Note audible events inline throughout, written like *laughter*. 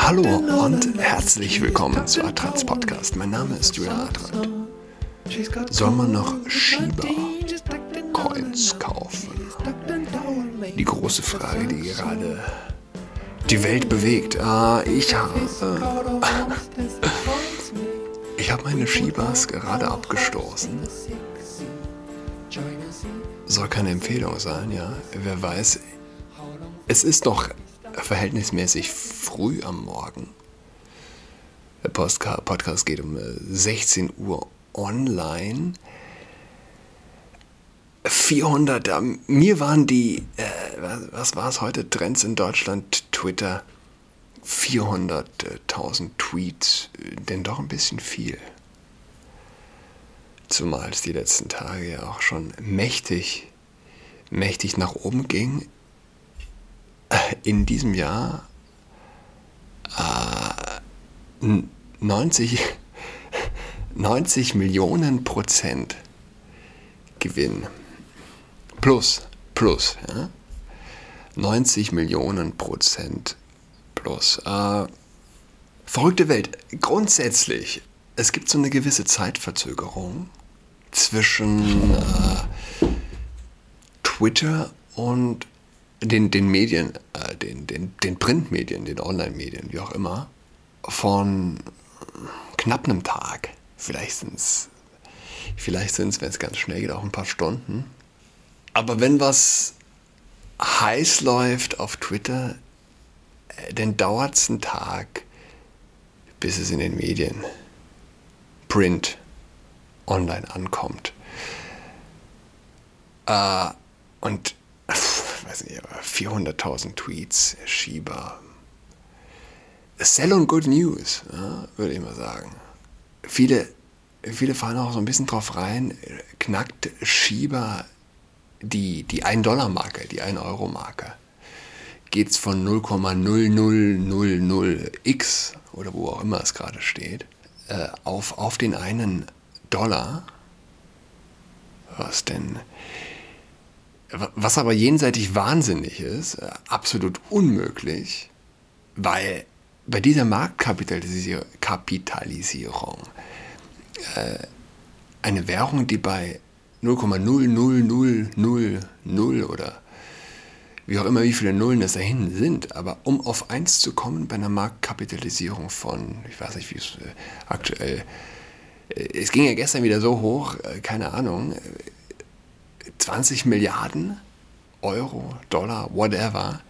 Hallo und herzlich willkommen zu Atrans Podcast. Mein Name ist Julian Atrat. Soll man noch Shiba-Coins kaufen? Die große Frage, die gerade die Welt bewegt. Ah, ich habe. Ich habe meine Shibas gerade abgestoßen. Soll keine Empfehlung sein, ja. Wer weiß, es ist doch verhältnismäßig früh am Morgen. Der Podcast geht um 16 äh, Uhr online. 400, mir waren die, äh, was war es heute, Trends in Deutschland, Twitter, 400.000 Tweets, denn doch ein bisschen viel. Zumal es die letzten Tage ja auch schon mächtig, mächtig nach oben ging in diesem Jahr äh, 90, 90 *laughs* Millionen Prozent Gewinn. Plus, plus, ja? 90 Millionen Prozent plus. Äh, verrückte Welt. Grundsätzlich, es gibt so eine gewisse Zeitverzögerung zwischen äh, Twitter und den, den Medien, äh, den, den, den Printmedien, den Online-Medien, wie auch immer, von knapp einem Tag, vielleicht sind es, vielleicht sind es, wenn es ganz schnell geht, auch ein paar Stunden. Aber wenn was heiß läuft auf Twitter, äh, dann dauert es einen Tag, bis es in den Medien, Print, online ankommt. Äh, und weiß nicht, 400.000 Tweets, Shiba. Sell on good news, ja, würde ich mal sagen. Viele, viele fallen auch so ein bisschen drauf rein, knackt Shiba die, die 1-Dollar-Marke, die 1-Euro-Marke. Geht es von 0,0000x oder wo auch immer es gerade steht, äh, auf, auf den einen Dollar. Was denn? Was aber jenseitig wahnsinnig ist, äh, absolut unmöglich, weil bei dieser Marktkapitalisierung äh, eine Währung, die bei 0,00000 oder wie auch immer, wie viele Nullen es dahin sind, aber um auf 1 zu kommen bei einer Marktkapitalisierung von, ich weiß nicht, wie es äh, aktuell, es ging ja gestern wieder so hoch, keine Ahnung, 20 Milliarden Euro, Dollar, whatever,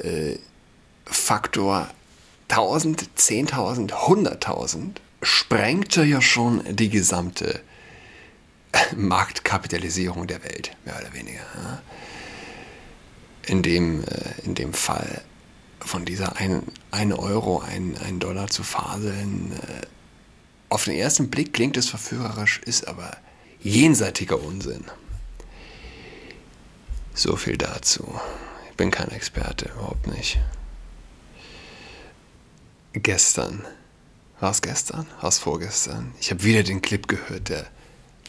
äh, Faktor 1000, 10.000, 100.000 sprengte ja schon die gesamte Marktkapitalisierung der Welt, mehr oder weniger. In, dem, äh, in dem Fall von dieser 1 Euro, 1 Dollar zu faseln, äh, auf den ersten Blick klingt es verführerisch, ist aber jenseitiger Unsinn. So viel dazu. Ich bin kein Experte, überhaupt nicht. Gestern. War es gestern? War es vorgestern? Ich habe wieder den Clip gehört der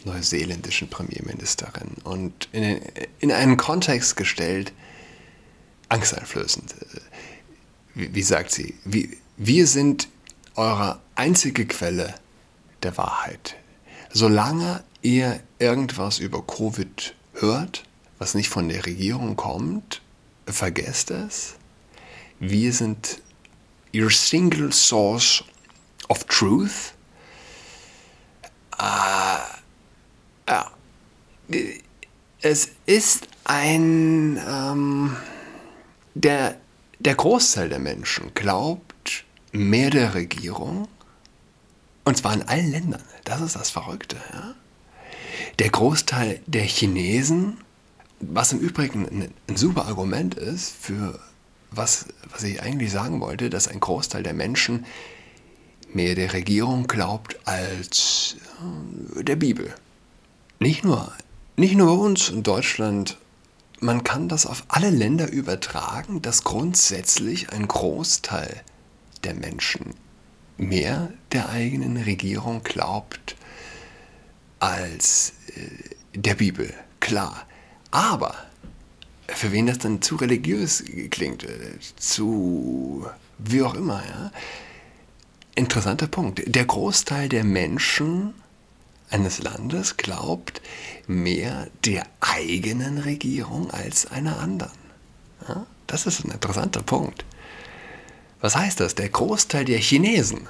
neuseeländischen Premierministerin und in, in einen Kontext gestellt, angsteinflößend. Wie, wie sagt sie? Wie, wir sind eure einzige Quelle der Wahrheit. Solange ihr irgendwas über Covid hört, was nicht von der Regierung kommt, vergesst es. Wir sind your single source of truth. Äh, ja. Es ist ein, ähm, der, der Großteil der Menschen glaubt mehr der Regierung, und zwar in allen Ländern. Das ist das Verrückte. Ja? Der Großteil der Chinesen was im Übrigen ein, super Argument ist für was, was ich eigentlich sagen wollte, dass ein Großteil der Menschen mehr der Regierung glaubt als äh, der Bibel. Nicht nur, nicht nur bei uns in Deutschland, man kann das auf alle Länder übertragen, dass grundsätzlich ein Großteil der Menschen mehr der eigenen Regierung glaubt als äh, der Bibel. Klar, aber für wen das dann zu religiös klingt, äh, zu wie auch immer. Ja? Interessanter Punkt. Der Großteil der Menschen eines Landes glaubt mehr der eigenen Regierung als einer anderen. Ja? Das ist ein interessanter Punkt. Was heißt das? Der Großteil der Chinesen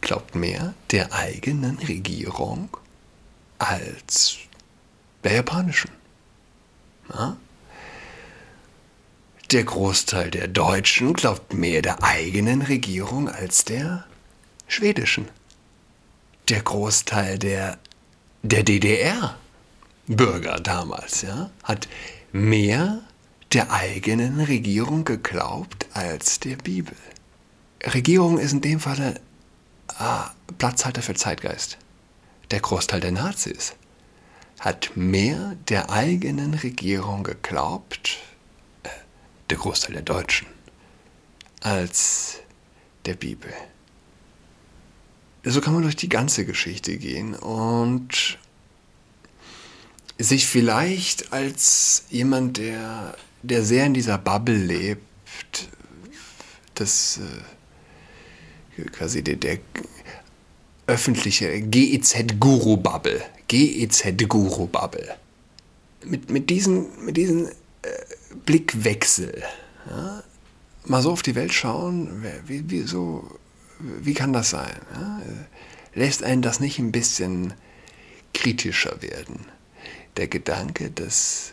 glaubt mehr der eigenen Regierung als der japanischen. Ja? Der Großteil der Deutschen glaubt mehr der eigenen Regierung als der schwedischen. Der Großteil der, der DDR-Bürger damals ja, hat mehr der eigenen Regierung geglaubt als der Bibel. Regierung ist in dem Falle ah, Platzhalter für Zeitgeist. Der Großteil der Nazis hat mehr der eigenen Regierung geglaubt, äh, der Großteil der Deutschen, als der Bibel. So kann man durch die ganze Geschichte gehen und sich vielleicht als jemand, der der sehr in dieser Bubble lebt, das äh, quasi der, der öffentliche GEZ-Guru-Bubble, GEZ-Guru-Bubble. Mit, mit diesen, mit diesen äh, Blickwechsel, ja, mal so auf die Welt schauen, wie, wie, so, wie kann das sein? Ja? Lässt einen das nicht ein bisschen kritischer werden? Der Gedanke, dass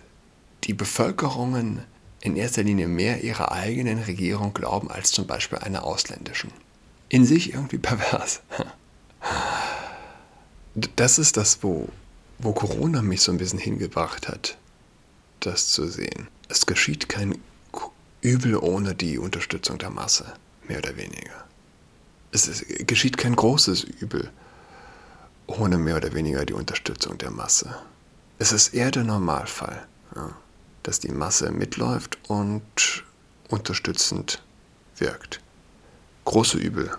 die Bevölkerungen in erster Linie mehr ihrer eigenen Regierung glauben als zum Beispiel einer ausländischen. In sich irgendwie pervers. Das ist das, wo, wo Corona mich so ein bisschen hingebracht hat, das zu sehen. Es geschieht kein Übel ohne die Unterstützung der Masse, mehr oder weniger. Es ist, geschieht kein großes Übel ohne mehr oder weniger die Unterstützung der Masse. Es ist eher der Normalfall. Ja dass die Masse mitläuft und unterstützend wirkt. Große Übel.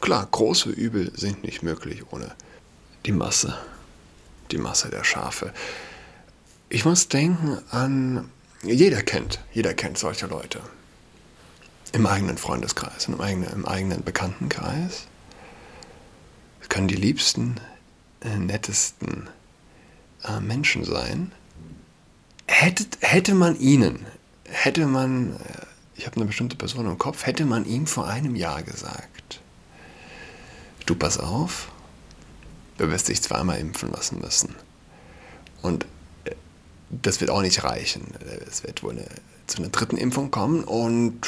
Klar, große Übel sind nicht möglich ohne die Masse. Die Masse der Schafe. Ich muss denken an, jeder kennt, jeder kennt solche Leute. Im eigenen Freundeskreis, im eigenen, im eigenen Bekanntenkreis. Es können die liebsten, äh, nettesten äh, Menschen sein, hätte, hätte man ihnen, hätte man, äh, ich habe eine bestimmte Person im Kopf, hätte man ihm vor einem Jahr gesagt, du pass auf, du wirst dich zweimal impfen lassen müssen. Und äh, das wird auch nicht reichen. Es wird wohl eine, zu einer dritten Impfung kommen und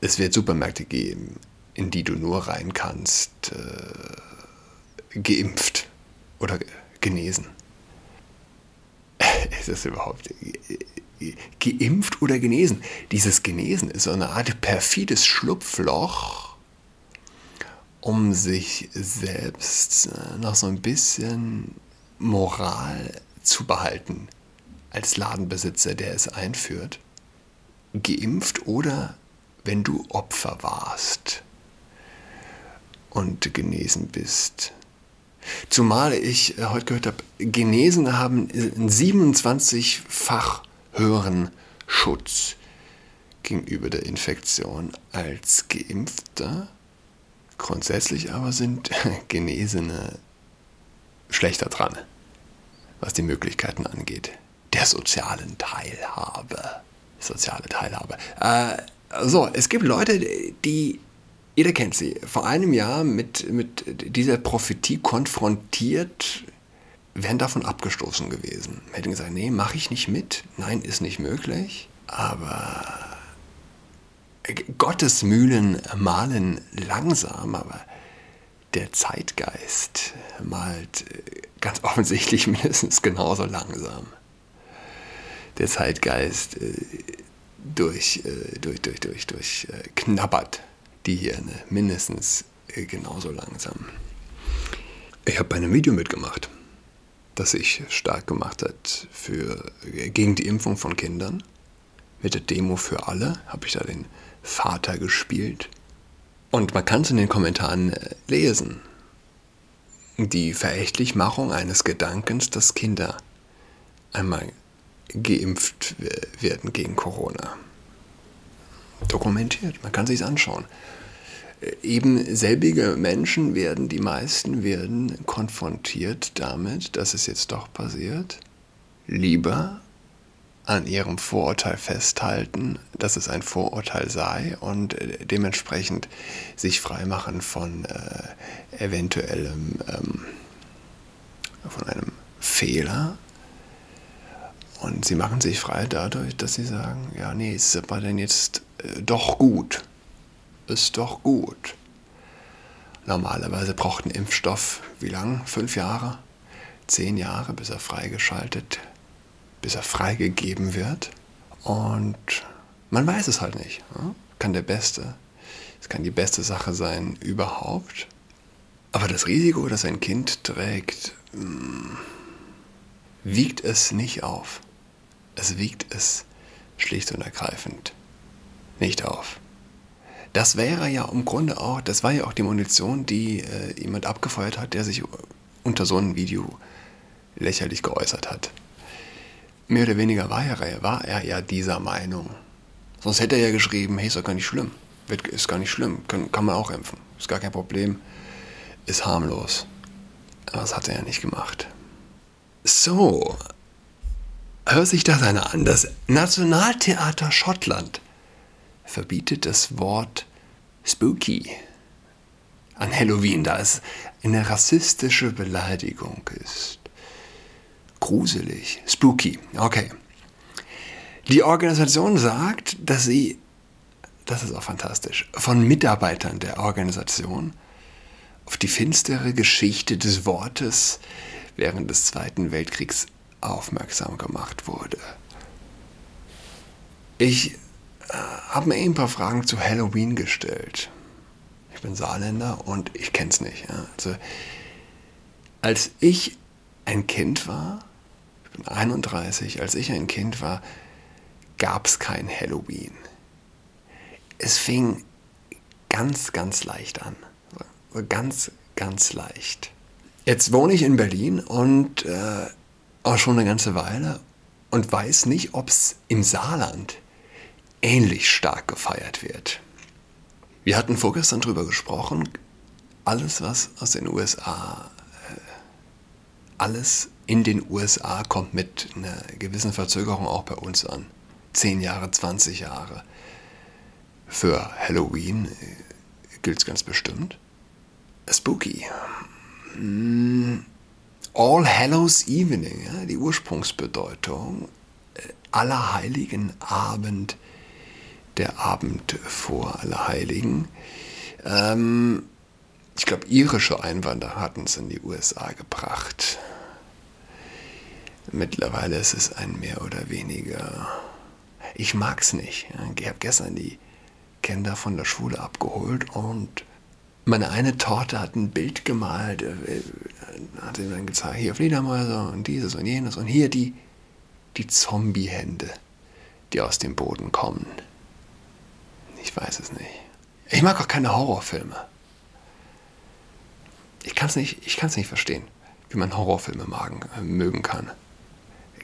es wird Supermärkte geben, in die du nur rein kannst, äh, geimpft oder genesen *laughs* ist das überhaupt geimpft oder genesen? Dieses Genesen ist so eine Art perfides Schlupfloch, um sich selbst äh, noch so ein bisschen Moral zu behalten als Ladenbesitzer, der es einführt. Geimpft oder wenn du Opfer warst und genesen bist. Zumal ich äh, heute gehört habe, Genesene haben einen 27-fach höheren Schutz gegenüber der Infektion als Geimpfte. Grundsätzlich aber sind *laughs* Genesene schlechter dran, was die Möglichkeiten angeht. Der sozialen Teilhabe. Soziale Teilhabe. Äh, so, es gibt Leute, die jeder kennt sie, vor einem Jahr mit, mit dieser Prophetie konfrontiert, wären davon abgestoßen gewesen. Hätten gesagt, nee, mache ich nicht mit, nein, ist nicht möglich. Aber Gottes Mühlen malen langsam, aber der Zeitgeist malt ganz offensichtlich *laughs* mindestens genauso langsam. Der Zeitgeist äh, durch, äh, durch, durch, durch, durch äh, knabbert die Hirne mindestens äh, genauso langsam. Ich habe bei einem Video mitgemacht, das sich stark gemacht hat für, äh, gegen die Impfung von Kindern. Mit der Demo für alle habe ich da den Vater gespielt. Und man kann es in den Kommentaren äh, lesen. Die Verächtlichmachung eines Gedankens, dass Kinder einmal geimpft werden gegen Corona. Dokumentiert, man kann sich anschauen. Eben selbige Menschen werden, die meisten werden konfrontiert damit, dass es jetzt doch passiert. Lieber an ihrem Vorurteil festhalten, dass es ein Vorurteil sei und äh, dementsprechend sich freimachen von äh, eventuellem, ähm, von einem Fehler. Und sie machen sich frei dadurch, dass sie sagen, ja, nee, ist aber denn jetzt äh, doch gut. Ist doch gut. Normalerweise braucht ein Impfstoff wie lang? Fünf Jahre? Zehn Jahre, bis er freigeschaltet bis er freigegeben wird. Und man weiß es halt nicht. Kann der Beste, es kann die beste Sache sein überhaupt. Aber das Risiko, das ein Kind trägt, hm, wiegt es nicht auf. Es wiegt es schlicht und ergreifend nicht auf. Das wäre ja im Grunde auch, das war ja auch die Munition, die äh, jemand abgefeuert hat, der sich unter so einem Video lächerlich geäußert hat mehr oder weniger war er, war er ja dieser Meinung. Sonst hätte er ja geschrieben, hey, ist doch gar nicht schlimm. Ist gar nicht schlimm, kann, kann man auch impfen. Ist gar kein Problem, ist harmlos. Aber das hat er ja nicht gemacht. So, hört sich das einer an. Das Nationaltheater Schottland verbietet das Wort spooky an Halloween, da es eine rassistische Beleidigung ist. Gruselig. Spooky. Okay. Die Organisation sagt, dass sie, das ist auch fantastisch, von Mitarbeitern der Organisation auf die finstere Geschichte des Wortes während des Zweiten Weltkriegs aufmerksam gemacht wurde. Ich äh, habe mir eben ein paar Fragen zu Halloween gestellt. Ich bin Saarländer und ich kenne es nicht. Ja. Also, als ich ein Kind war, 31, als ich ein Kind war, gab es kein Halloween. Es fing ganz, ganz leicht an. Ganz, ganz leicht. Jetzt wohne ich in Berlin und äh, auch schon eine ganze Weile und weiß nicht, ob es im Saarland ähnlich stark gefeiert wird. Wir hatten vorgestern darüber gesprochen, alles, was aus den USA, alles in den USA kommt mit einer gewissen Verzögerung auch bei uns an. 10 Jahre, 20 Jahre. Für Halloween äh, gilt es ganz bestimmt. Spooky. Mm, All Hallows Evening, ja, die Ursprungsbedeutung. Äh, Allerheiligen Abend, der Abend vor Allerheiligen. Ähm, ich glaube, irische Einwanderer hatten es in die USA gebracht. Mittlerweile ist es ein mehr oder weniger. Ich mag's nicht. Ich habe gestern die Kinder von der Schule abgeholt und meine eine Torte hat ein Bild gemalt, äh, hat sie dann gezeigt, hier Fledermäuse und dieses und jenes und hier die, die Zombie-Hände, die aus dem Boden kommen. Ich weiß es nicht. Ich mag auch keine Horrorfilme. Ich kann es nicht, nicht verstehen, wie man Horrorfilme magen, äh, mögen kann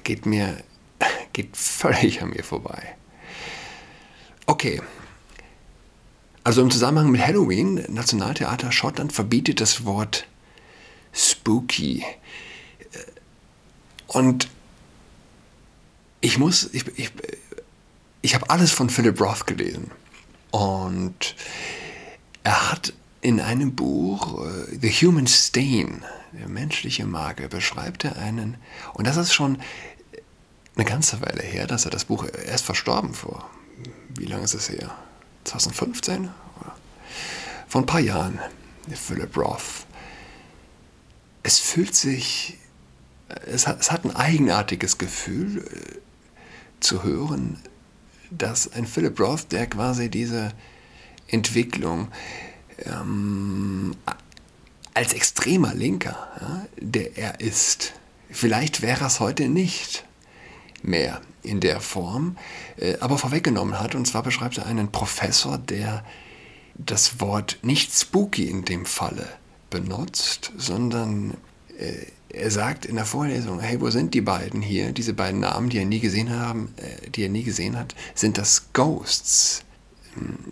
geht mir, *laughs* geht völlig an mir vorbei. Okay. Also im Zusammenhang mit Halloween, Nationaltheater Schottland verbietet das Wort spooky. Und ich muss, ich, ich, ich habe alles von Philip Roth gelesen. Und er hat in einem Buch, uh, The Human Stain, der menschliche Makel, beschreibt er einen, und das ist schon eine ganze Weile her, dass er das Buch erst verstorben vor. Wie lange ist es her? 2015? Vor ein paar Jahren, Philip Roth. Es fühlt sich, es hat, es hat ein eigenartiges Gefühl äh, zu hören, dass ein Philip Roth, der quasi diese Entwicklung ähm, als extremer Linker, ja, der er ist, vielleicht wäre es heute nicht mehr in der Form, äh, aber vorweggenommen hat. Und zwar beschreibt er einen Professor, der das Wort nicht spooky in dem Falle benutzt, sondern äh, er sagt in der Vorlesung, hey, wo sind die beiden hier? Diese beiden Namen, die er nie gesehen haben, äh, die er nie gesehen hat, sind das Ghosts,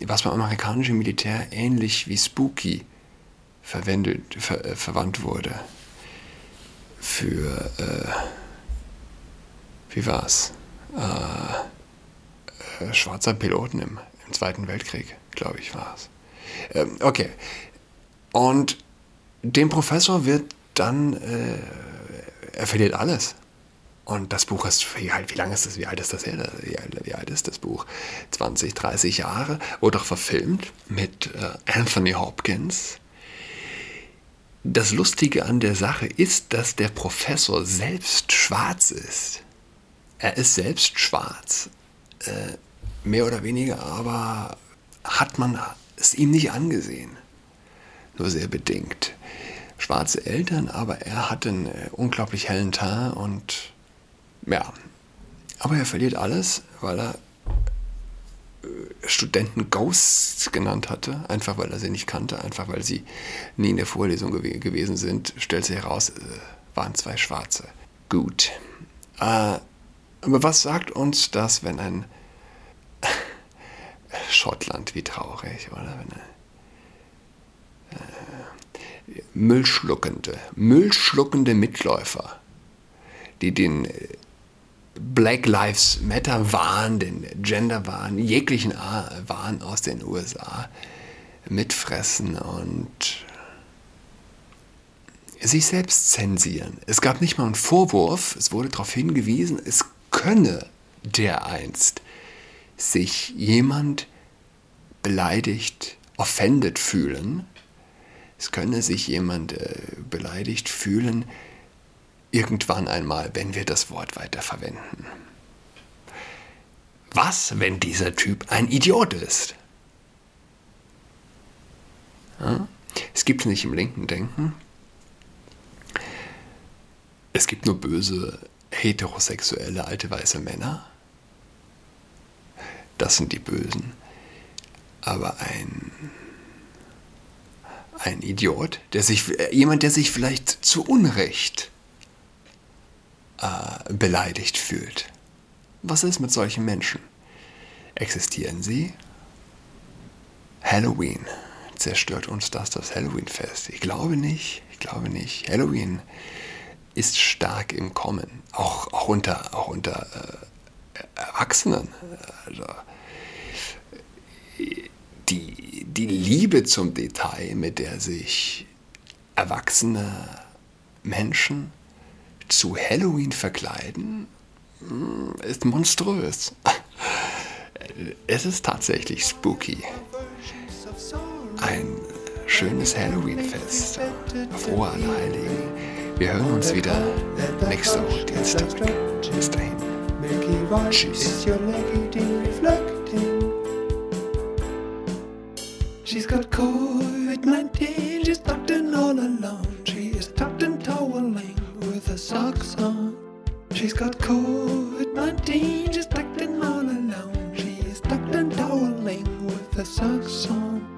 was beim amerikanischen Militär ähnlich wie Spooky verwendet, ver, äh, verwandt wurde. Für, äh, wie war's? Äh, äh, schwarzer Piloten im, im Zweiten Weltkrieg, glaube ich, war es. Ähm, okay. Und dem Professor wird dann, äh, er verliert alles. Und das Buch ist, wie, wie lange ist das, wie alt ist das her? Wie alt, wie alt ist das Buch? 20, 30 Jahre, wurde auch verfilmt mit äh, Anthony Hopkins. Das Lustige an der Sache ist, dass der Professor selbst schwarz ist. Er ist selbst schwarz, äh, mehr oder weniger, aber hat man es ihm nicht angesehen. Nur sehr bedingt schwarze Eltern, aber er hat einen äh, unglaublich hellen Teint und ja. Aber er verliert alles, weil er äh, Studenten Ghosts genannt hatte, einfach weil er sie nicht kannte, einfach weil sie nie in der Vorlesung gew gewesen sind, stellt sich heraus, äh, waren zwei Schwarze. Gut. Äh, aber was sagt uns das, wenn ein *laughs* Schottland, wie traurig, oder? Wenn ein, Müllschluckende, Müllschluckende Mitläufer, die den äh, Black Lives Matter Wahn, den Gender Wahn, jeglichen Wahn aus den USA mitfressen und sich selbst zensieren. Es gab nicht mal einen Vorwurf, es wurde darauf hingewiesen, es könne dereinst sich jemand beleidigt, offended fühlen es könne sich jemand äh, beleidigt fühlen, irgendwann einmal, wenn wir das Wort weiter verwenden. Was, wenn dieser Typ ein Idiot ist? Ja? Es gibt nicht im linken Denken. Es gibt nur böse, heterosexuelle, alte weiße Männer. Das sind die Bösen. Aber ein ein Idiot, der sich, äh, jemand, der sich vielleicht zu Unrecht äh, beleidigt fühlt. Was ist mit solchen Menschen? Existieren sie? Halloween. Zerstört uns das das Halloween-Fest? Ich glaube nicht. Ich glaube nicht. Halloween ist stark im Kommen. Auch, auch unter, auch unter äh, Erwachsenen. Also, die, die Liebe zum Detail, mit der sich erwachsene Menschen zu Halloween verkleiden, hm, ist monströs. *laughs* Es ist tatsächlich spooky. Ein schönes Halloween-Fest. Frohe Allerheiligen. Wir hören uns wieder nächste Woche Dienstag. Bis dahin. Tschüss. She's got COVID-19, she's tucked in all alone. She is tucked in toweling her socks on. She's got COVID-19, she's tucked in all alone. She is tucked in toweling with her socks on.